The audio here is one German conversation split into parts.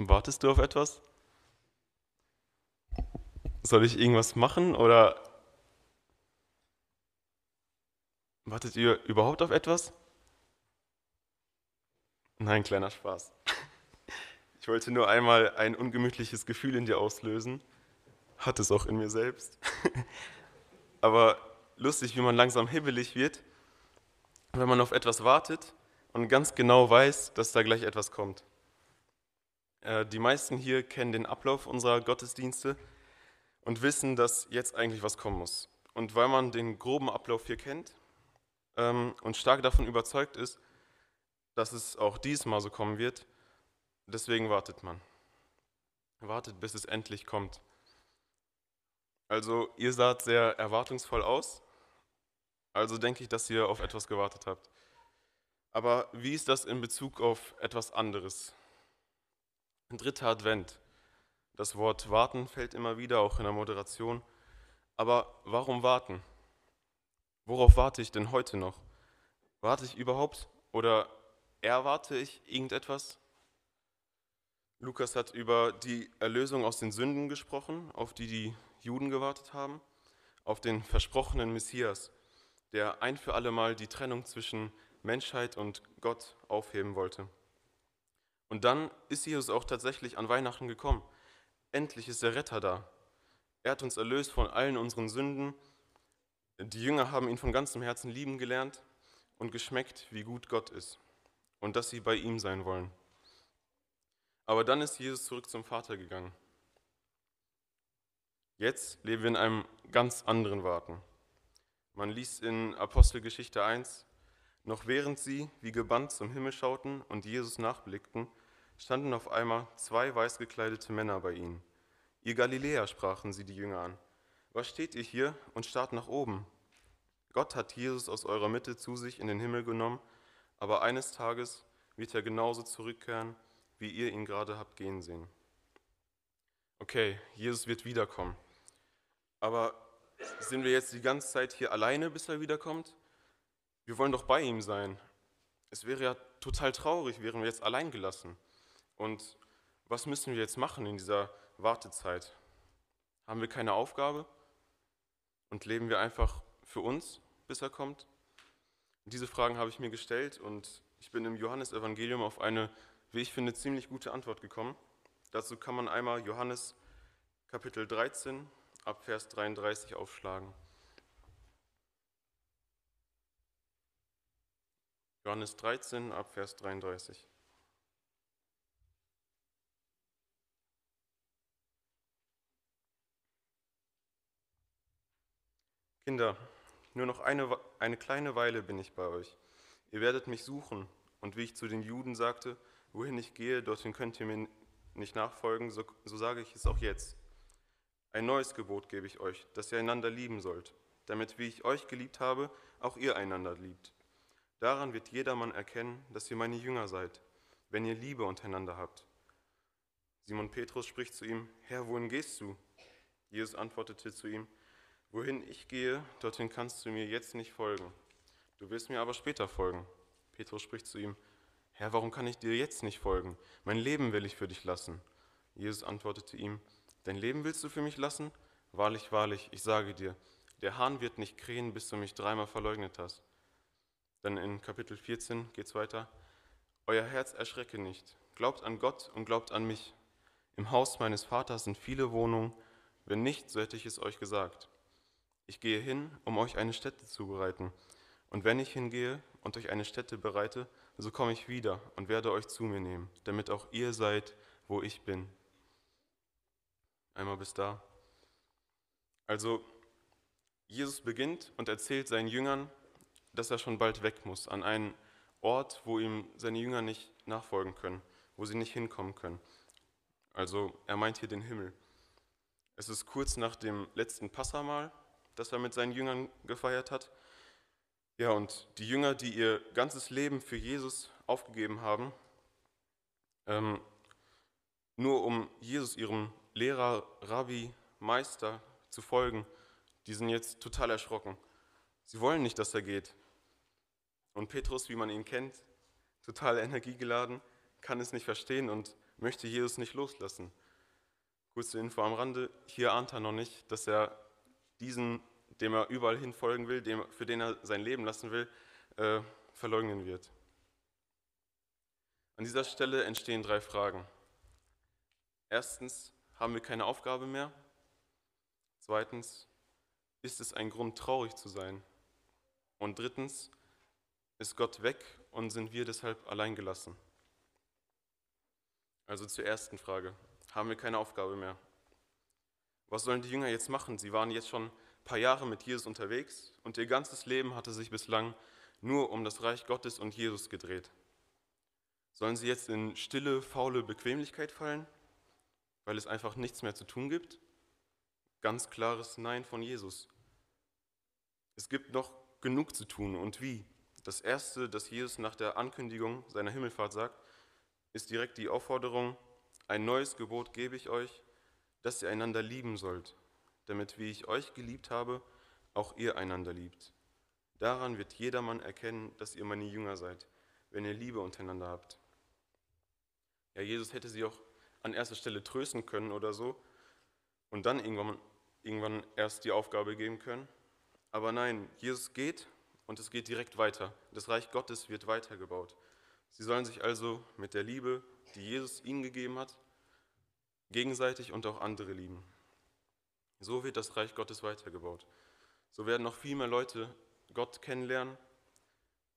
Wartest du auf etwas? Soll ich irgendwas machen oder wartet ihr überhaupt auf etwas? Nein, kleiner Spaß. Ich wollte nur einmal ein ungemütliches Gefühl in dir auslösen. Hat es auch in mir selbst. Aber lustig, wie man langsam hibbelig wird, wenn man auf etwas wartet und ganz genau weiß, dass da gleich etwas kommt. Äh, die meisten hier kennen den Ablauf unserer Gottesdienste und wissen, dass jetzt eigentlich was kommen muss. Und weil man den groben Ablauf hier kennt ähm, und stark davon überzeugt ist, dass es auch diesmal so kommen wird, deswegen wartet man. Wartet, bis es endlich kommt. Also ihr saht sehr erwartungsvoll aus, also denke ich, dass ihr auf etwas gewartet habt. Aber wie ist das in Bezug auf etwas anderes? Dritter Advent. Das Wort warten fällt immer wieder, auch in der Moderation. Aber warum warten? Worauf warte ich denn heute noch? Warte ich überhaupt oder erwarte ich irgendetwas? Lukas hat über die Erlösung aus den Sünden gesprochen, auf die die Juden gewartet haben, auf den versprochenen Messias, der ein für alle Mal die Trennung zwischen Menschheit und Gott aufheben wollte. Und dann ist Jesus auch tatsächlich an Weihnachten gekommen. Endlich ist der Retter da. Er hat uns erlöst von allen unseren Sünden. Die Jünger haben ihn von ganzem Herzen lieben gelernt und geschmeckt, wie gut Gott ist und dass sie bei ihm sein wollen. Aber dann ist Jesus zurück zum Vater gegangen. Jetzt leben wir in einem ganz anderen Warten. Man liest in Apostelgeschichte 1, noch während sie wie gebannt zum Himmel schauten und Jesus nachblickten, standen auf einmal zwei weiß gekleidete Männer bei ihnen. Ihr Galiläer, sprachen sie die Jünger an. Was steht ihr hier und starrt nach oben? Gott hat Jesus aus eurer Mitte zu sich in den Himmel genommen, aber eines Tages wird er genauso zurückkehren, wie ihr ihn gerade habt gehen sehen. Okay, Jesus wird wiederkommen. Aber sind wir jetzt die ganze Zeit hier alleine, bis er wiederkommt? Wir wollen doch bei ihm sein. Es wäre ja total traurig, wären wir jetzt allein gelassen. Und was müssen wir jetzt machen in dieser Wartezeit? Haben wir keine Aufgabe? Und leben wir einfach für uns, bis er kommt? Diese Fragen habe ich mir gestellt und ich bin im Johannesevangelium auf eine, wie ich finde, ziemlich gute Antwort gekommen. Dazu kann man einmal Johannes Kapitel 13 ab Vers 33 aufschlagen. Johannes 13 ab Vers 33. Kinder, nur noch eine, eine kleine Weile bin ich bei euch. Ihr werdet mich suchen. Und wie ich zu den Juden sagte, wohin ich gehe, dorthin könnt ihr mir nicht nachfolgen, so, so sage ich es auch jetzt. Ein neues Gebot gebe ich euch, dass ihr einander lieben sollt, damit, wie ich euch geliebt habe, auch ihr einander liebt. Daran wird jedermann erkennen, dass ihr meine Jünger seid, wenn ihr Liebe untereinander habt. Simon Petrus spricht zu ihm, Herr, wohin gehst du? Jesus antwortete zu ihm, Wohin ich gehe, dorthin kannst du mir jetzt nicht folgen. Du wirst mir aber später folgen. Petrus spricht zu ihm, Herr, warum kann ich dir jetzt nicht folgen? Mein Leben will ich für dich lassen. Jesus antwortete ihm, Dein Leben willst du für mich lassen? Wahrlich, wahrlich, ich sage dir, der Hahn wird nicht krähen, bis du mich dreimal verleugnet hast. Dann in Kapitel 14 geht es weiter. Euer Herz erschrecke nicht. Glaubt an Gott und glaubt an mich. Im Haus meines Vaters sind viele Wohnungen. Wenn nicht, so hätte ich es euch gesagt. Ich gehe hin, um euch eine Stätte zu bereiten. Und wenn ich hingehe und euch eine Stätte bereite, so komme ich wieder und werde euch zu mir nehmen, damit auch ihr seid, wo ich bin. Einmal bis da. Also Jesus beginnt und erzählt seinen Jüngern, dass er schon bald weg muss, an einen Ort, wo ihm seine Jünger nicht nachfolgen können, wo sie nicht hinkommen können. Also er meint hier den Himmel. Es ist kurz nach dem letzten Passamal, das er mit seinen Jüngern gefeiert hat. Ja, und die Jünger, die ihr ganzes Leben für Jesus aufgegeben haben, ähm, nur um Jesus, ihrem Lehrer, Rabbi, Meister zu folgen, die sind jetzt total erschrocken. Sie wollen nicht, dass er geht. Und Petrus, wie man ihn kennt, total energiegeladen, kann es nicht verstehen und möchte Jesus nicht loslassen. Kurze Info am Rande, hier ahnt er noch nicht, dass er diesen, dem er überall hin folgen will, dem, für den er sein Leben lassen will, äh, verleugnen wird. An dieser Stelle entstehen drei Fragen. Erstens, haben wir keine Aufgabe mehr? Zweitens, ist es ein Grund, traurig zu sein? Und drittens, ist Gott weg und sind wir deshalb allein gelassen? Also zur ersten Frage, haben wir keine Aufgabe mehr? Was sollen die Jünger jetzt machen? Sie waren jetzt schon ein paar Jahre mit Jesus unterwegs und ihr ganzes Leben hatte sich bislang nur um das Reich Gottes und Jesus gedreht. Sollen sie jetzt in stille, faule Bequemlichkeit fallen, weil es einfach nichts mehr zu tun gibt? Ganz klares Nein von Jesus. Es gibt noch genug zu tun und wie? Das Erste, das Jesus nach der Ankündigung seiner Himmelfahrt sagt, ist direkt die Aufforderung, ein neues Gebot gebe ich euch, dass ihr einander lieben sollt, damit, wie ich euch geliebt habe, auch ihr einander liebt. Daran wird jedermann erkennen, dass ihr meine Jünger seid, wenn ihr Liebe untereinander habt. Ja, Jesus hätte sie auch an erster Stelle trösten können oder so und dann irgendwann, irgendwann erst die Aufgabe geben können. Aber nein, Jesus geht und es geht direkt weiter. Das Reich Gottes wird weitergebaut. Sie sollen sich also mit der Liebe, die Jesus ihnen gegeben hat, gegenseitig und auch andere lieben. So wird das Reich Gottes weitergebaut. So werden noch viel mehr Leute Gott kennenlernen,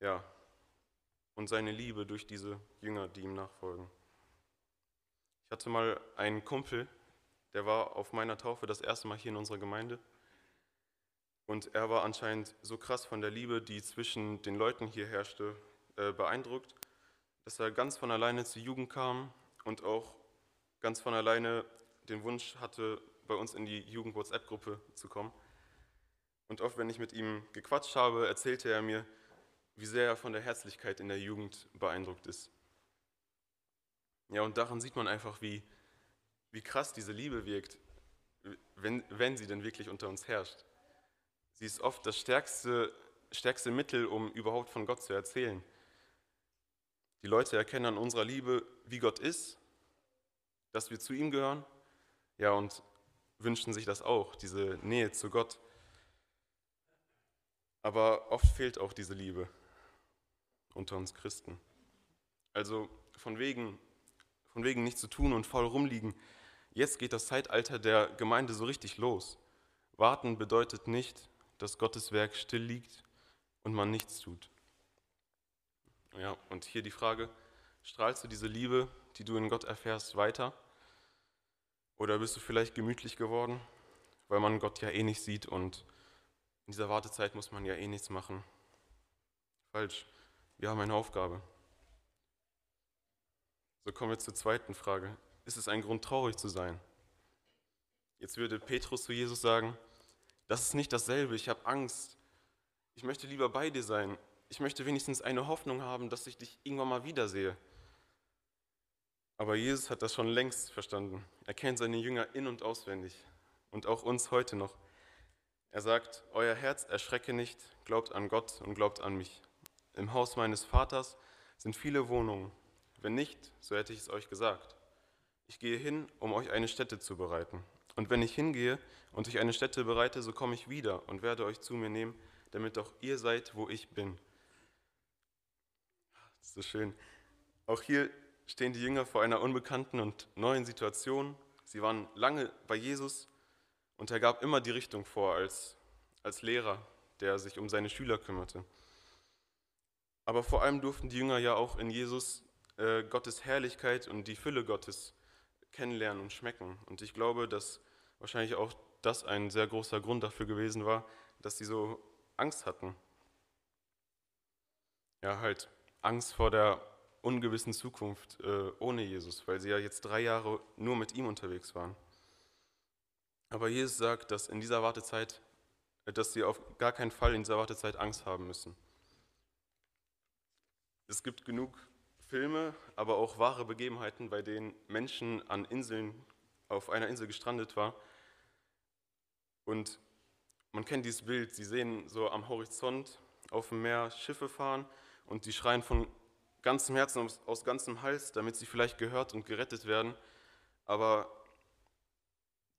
ja, und seine Liebe durch diese Jünger, die ihm nachfolgen. Ich hatte mal einen Kumpel, der war auf meiner Taufe das erste Mal hier in unserer Gemeinde. Und er war anscheinend so krass von der Liebe, die zwischen den Leuten hier herrschte, äh, beeindruckt, dass er ganz von alleine zur Jugend kam und auch ganz von alleine den Wunsch hatte, bei uns in die Jugend-WhatsApp-Gruppe zu kommen. Und oft, wenn ich mit ihm gequatscht habe, erzählte er mir, wie sehr er von der Herzlichkeit in der Jugend beeindruckt ist. Ja, und daran sieht man einfach, wie, wie krass diese Liebe wirkt, wenn, wenn sie denn wirklich unter uns herrscht. Sie ist oft das stärkste, stärkste Mittel, um überhaupt von Gott zu erzählen. Die Leute erkennen an unserer Liebe, wie Gott ist, dass wir zu ihm gehören, ja, und wünschen sich das auch, diese Nähe zu Gott. Aber oft fehlt auch diese Liebe unter uns Christen. Also von wegen, von wegen nichts zu tun und faul rumliegen. Jetzt geht das Zeitalter der Gemeinde so richtig los. Warten bedeutet nicht, dass Gottes Werk still liegt und man nichts tut. Ja, und hier die Frage, strahlst du diese Liebe, die du in Gott erfährst, weiter? Oder bist du vielleicht gemütlich geworden, weil man Gott ja eh nicht sieht und in dieser Wartezeit muss man ja eh nichts machen. Falsch. Wir haben eine Aufgabe. So kommen wir zur zweiten Frage. Ist es ein Grund, traurig zu sein? Jetzt würde Petrus zu Jesus sagen, das ist nicht dasselbe, ich habe Angst. Ich möchte lieber bei dir sein. Ich möchte wenigstens eine Hoffnung haben, dass ich dich irgendwann mal wiedersehe. Aber Jesus hat das schon längst verstanden. Er kennt seine Jünger in und auswendig und auch uns heute noch. Er sagt, euer Herz erschrecke nicht, glaubt an Gott und glaubt an mich. Im Haus meines Vaters sind viele Wohnungen. Wenn nicht, so hätte ich es euch gesagt. Ich gehe hin, um euch eine Stätte zu bereiten. Und wenn ich hingehe und euch eine Stätte bereite, so komme ich wieder und werde euch zu mir nehmen, damit auch ihr seid, wo ich bin. Das ist so schön. Auch hier stehen die Jünger vor einer unbekannten und neuen Situation. Sie waren lange bei Jesus und er gab immer die Richtung vor als, als Lehrer, der sich um seine Schüler kümmerte. Aber vor allem durften die Jünger ja auch in Jesus äh, Gottes Herrlichkeit und die Fülle Gottes kennenlernen und schmecken. Und ich glaube, dass wahrscheinlich auch das ein sehr großer Grund dafür gewesen war, dass sie so Angst hatten. Ja, halt Angst vor der ungewissen Zukunft äh, ohne Jesus, weil sie ja jetzt drei Jahre nur mit ihm unterwegs waren. Aber Jesus sagt, dass in dieser Wartezeit, dass sie auf gar keinen Fall in dieser Wartezeit Angst haben müssen. Es gibt genug Filme, aber auch wahre Begebenheiten, bei denen Menschen an Inseln, auf einer Insel gestrandet waren. Und man kennt dieses Bild, sie sehen so am Horizont auf dem Meer Schiffe fahren und die schreien von ganzem Herzen, aus, aus ganzem Hals, damit sie vielleicht gehört und gerettet werden. Aber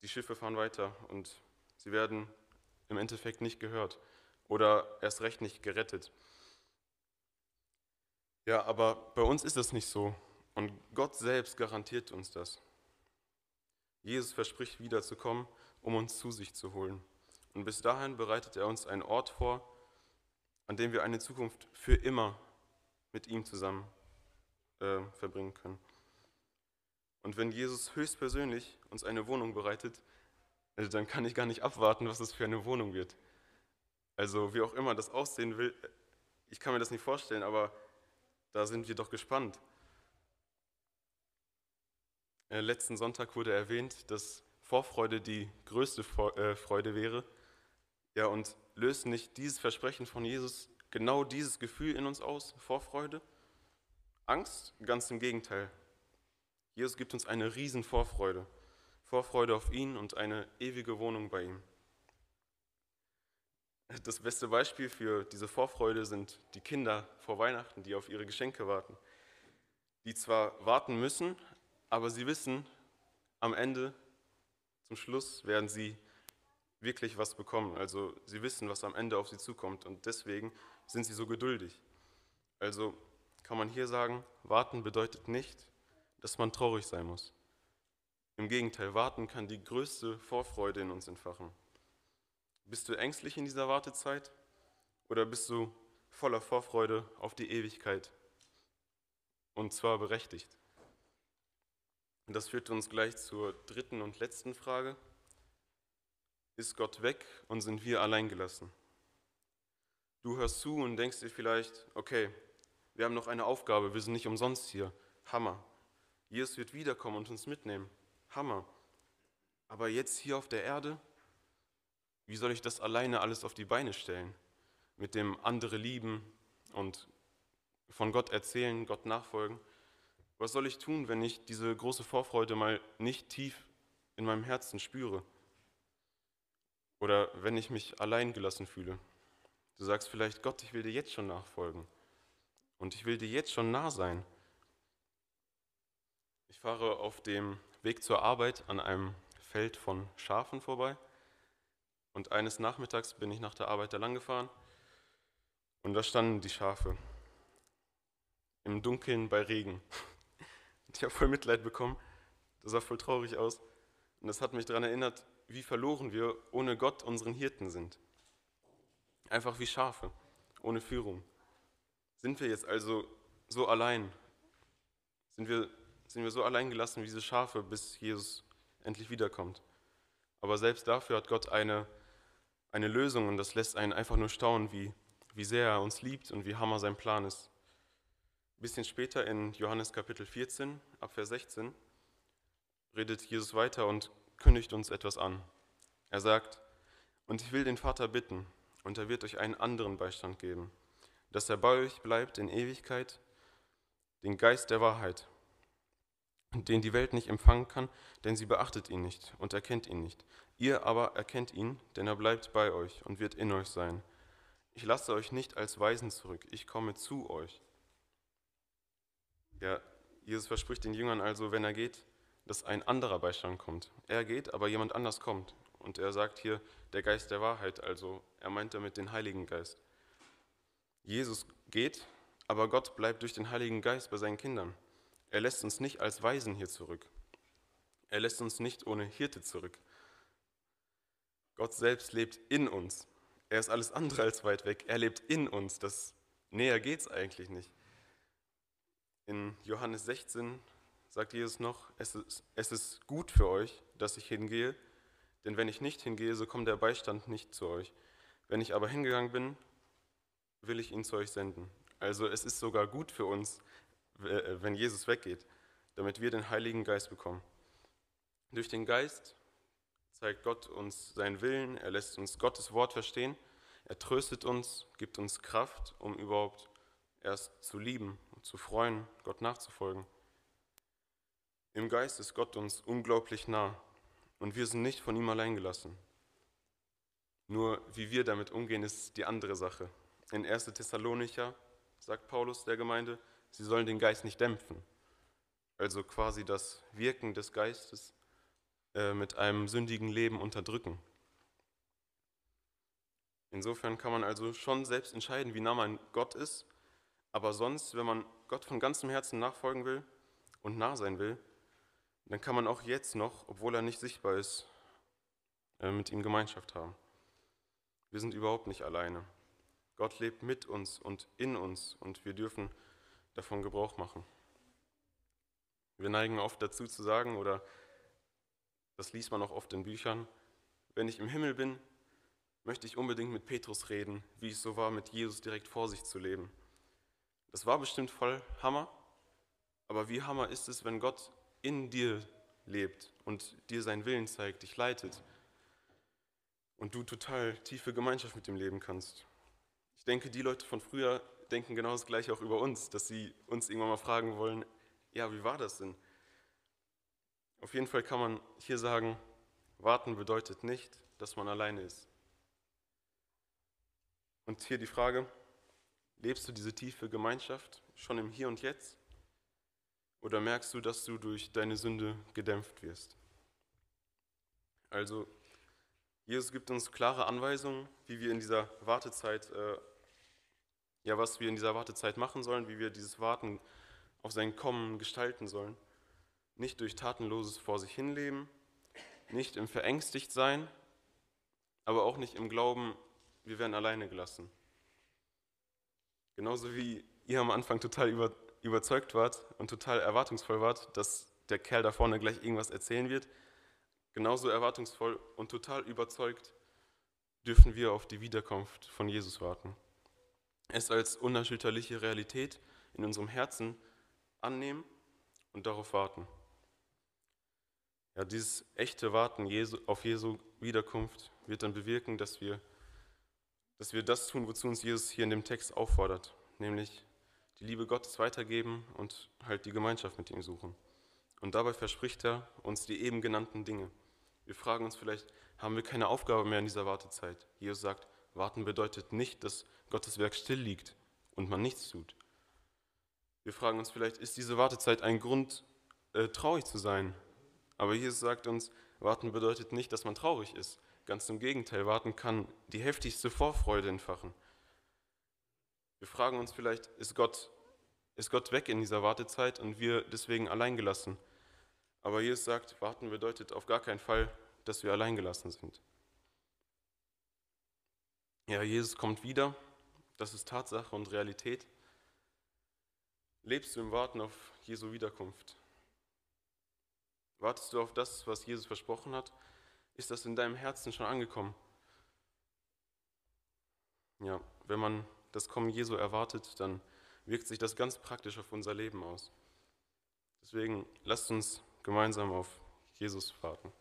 die Schiffe fahren weiter und sie werden im Endeffekt nicht gehört oder erst recht nicht gerettet. Ja, aber bei uns ist das nicht so und Gott selbst garantiert uns das. Jesus verspricht wiederzukommen, um uns zu sich zu holen. Und bis dahin bereitet er uns einen Ort vor, an dem wir eine Zukunft für immer mit ihm zusammen äh, verbringen können. Und wenn Jesus höchstpersönlich uns eine Wohnung bereitet, also dann kann ich gar nicht abwarten, was das für eine Wohnung wird. Also wie auch immer das aussehen will, ich kann mir das nicht vorstellen, aber da sind wir doch gespannt. Äh, letzten Sonntag wurde erwähnt, dass Vorfreude die größte äh, Freude wäre. Ja, und löst nicht dieses Versprechen von Jesus genau dieses Gefühl in uns aus, Vorfreude? Angst? Ganz im Gegenteil. Jesus gibt uns eine riesen Vorfreude. Vorfreude auf ihn und eine ewige Wohnung bei ihm. Das beste Beispiel für diese Vorfreude sind die Kinder vor Weihnachten, die auf ihre Geschenke warten. Die zwar warten müssen, aber sie wissen, am Ende, zum Schluss, werden sie wirklich was bekommen. Also sie wissen, was am Ende auf sie zukommt und deswegen sind sie so geduldig. Also kann man hier sagen, warten bedeutet nicht, dass man traurig sein muss. Im Gegenteil, warten kann die größte Vorfreude in uns entfachen. Bist du ängstlich in dieser Wartezeit oder bist du voller Vorfreude auf die Ewigkeit? Und zwar berechtigt. Und das führt uns gleich zur dritten und letzten Frage. Ist Gott weg und sind wir allein gelassen? Du hörst zu und denkst dir vielleicht, okay, wir haben noch eine Aufgabe, wir sind nicht umsonst hier. Hammer. Jesus wird wiederkommen und uns mitnehmen. Hammer. Aber jetzt hier auf der Erde, wie soll ich das alleine alles auf die Beine stellen? Mit dem andere lieben und von Gott erzählen, Gott nachfolgen. Was soll ich tun, wenn ich diese große Vorfreude mal nicht tief in meinem Herzen spüre? Oder wenn ich mich allein gelassen fühle? Du sagst vielleicht, Gott, ich will dir jetzt schon nachfolgen. Und ich will dir jetzt schon nah sein. Ich fahre auf dem Weg zur Arbeit an einem Feld von Schafen vorbei. Und eines Nachmittags bin ich nach der Arbeit da lang gefahren und da standen die Schafe im Dunkeln bei Regen. Ich habe voll Mitleid bekommen. Das sah voll traurig aus. Und das hat mich daran erinnert, wie verloren wir ohne Gott unseren Hirten sind. Einfach wie Schafe, ohne Führung. Sind wir jetzt also so allein? Sind wir, sind wir so allein gelassen wie diese Schafe, bis Jesus endlich wiederkommt? Aber selbst dafür hat Gott eine eine Lösung und das lässt einen einfach nur staunen, wie, wie sehr er uns liebt und wie hammer sein Plan ist. Bisschen später in Johannes Kapitel 14, ab Vers 16, redet Jesus weiter und kündigt uns etwas an. Er sagt, und ich will den Vater bitten, und er wird euch einen anderen Beistand geben, dass er bei euch bleibt in Ewigkeit, den Geist der Wahrheit, den die Welt nicht empfangen kann, denn sie beachtet ihn nicht und erkennt ihn nicht. Ihr aber erkennt ihn, denn er bleibt bei euch und wird in euch sein. Ich lasse euch nicht als Weisen zurück, ich komme zu euch. Ja, Jesus verspricht den Jüngern also, wenn er geht, dass ein anderer Beistand kommt. Er geht, aber jemand anders kommt. Und er sagt hier, der Geist der Wahrheit, also er meint damit den Heiligen Geist. Jesus geht, aber Gott bleibt durch den Heiligen Geist bei seinen Kindern. Er lässt uns nicht als Weisen hier zurück. Er lässt uns nicht ohne Hirte zurück. Gott selbst lebt in uns. Er ist alles andere als weit weg. Er lebt in uns. Das näher geht es eigentlich nicht. In Johannes 16 sagt Jesus noch, es ist, es ist gut für euch, dass ich hingehe, denn wenn ich nicht hingehe, so kommt der Beistand nicht zu euch. Wenn ich aber hingegangen bin, will ich ihn zu euch senden. Also es ist sogar gut für uns, äh, wenn Jesus weggeht, damit wir den Heiligen Geist bekommen. Durch den Geist zeigt Gott uns seinen Willen, er lässt uns Gottes Wort verstehen, er tröstet uns, gibt uns Kraft, um überhaupt erst zu lieben zu freuen, Gott nachzufolgen. Im Geist ist Gott uns unglaublich nah und wir sind nicht von ihm allein gelassen. Nur wie wir damit umgehen, ist die andere Sache. In 1. Thessalonicher sagt Paulus der Gemeinde, sie sollen den Geist nicht dämpfen. Also quasi das Wirken des Geistes äh, mit einem sündigen Leben unterdrücken. Insofern kann man also schon selbst entscheiden, wie nah man Gott ist, aber sonst, wenn man Gott von ganzem Herzen nachfolgen will und nah sein will, dann kann man auch jetzt noch, obwohl er nicht sichtbar ist, äh, mit ihm Gemeinschaft haben. Wir sind überhaupt nicht alleine. Gott lebt mit uns und in uns und wir dürfen davon Gebrauch machen. Wir neigen oft dazu zu sagen, oder das liest man auch oft in Büchern, wenn ich im Himmel bin, möchte ich unbedingt mit Petrus reden, wie es so war, mit Jesus direkt vor sich zu leben. Das war bestimmt voll Hammer, aber wie Hammer ist es, wenn Gott in dir lebt und dir seinen Willen zeigt, dich leitet und du total tiefe Gemeinschaft mit ihm leben kannst. Ich denke, die Leute von früher denken genau das gleiche auch über uns, dass sie uns irgendwann mal fragen wollen, ja, wie war das denn? Auf jeden Fall kann man hier sagen, warten bedeutet nicht, dass man alleine ist. Und hier die Frage, lebst du diese tiefe Gemeinschaft schon im Hier und Jetzt? Oder merkst du, dass du durch deine Sünde gedämpft wirst? Also, Jesus gibt uns klare Anweisungen, wie wir in dieser Wartezeit, äh, ja, was wir in dieser Wartezeit machen sollen, wie wir dieses Warten auf sein Kommen gestalten sollen. Nicht durch tatenloses Vor sich hinleben, nicht im Verängstigt sein, aber auch nicht im Glauben, wir werden alleine gelassen. Genauso wie ihr am Anfang total über, überzeugt wart und total erwartungsvoll wart, dass der Kerl da vorne gleich irgendwas erzählen wird, genauso erwartungsvoll und total überzeugt dürfen wir auf die Wiederkunft von Jesus warten. Es als unerschütterliche Realität in unserem Herzen annehmen und darauf warten. Ja, dieses echte Warten auf Jesu Wiederkunft wird dann bewirken, dass wir, dass wir das tun, wozu uns Jesus hier in dem Text auffordert, nämlich die Liebe Gottes weitergeben und halt die Gemeinschaft mit ihm suchen. Und dabei verspricht er uns die eben genannten Dinge. Wir fragen uns vielleicht, haben wir keine Aufgabe mehr in dieser Wartezeit? Jesus sagt, warten bedeutet nicht, dass Gottes Werk still liegt und man nichts tut. Wir fragen uns vielleicht, ist diese Wartezeit ein Grund, äh, traurig zu sein? Aber Jesus sagt uns, warten bedeutet nicht, dass man traurig ist. Ganz im Gegenteil, warten kann die heftigste Vorfreude entfachen. Wir fragen uns vielleicht, ist Gott, ist Gott weg in dieser Wartezeit und wir deswegen alleingelassen? Aber Jesus sagt, warten bedeutet auf gar keinen Fall, dass wir alleingelassen sind. Ja, Jesus kommt wieder, das ist Tatsache und Realität. Lebst du im Warten auf Jesu Wiederkunft? Wartest du auf das, was Jesus versprochen hat? Ist das in deinem Herzen schon angekommen? Ja, wenn man das Kommen Jesu erwartet, dann wirkt sich das ganz praktisch auf unser Leben aus. Deswegen lasst uns gemeinsam auf Jesus warten.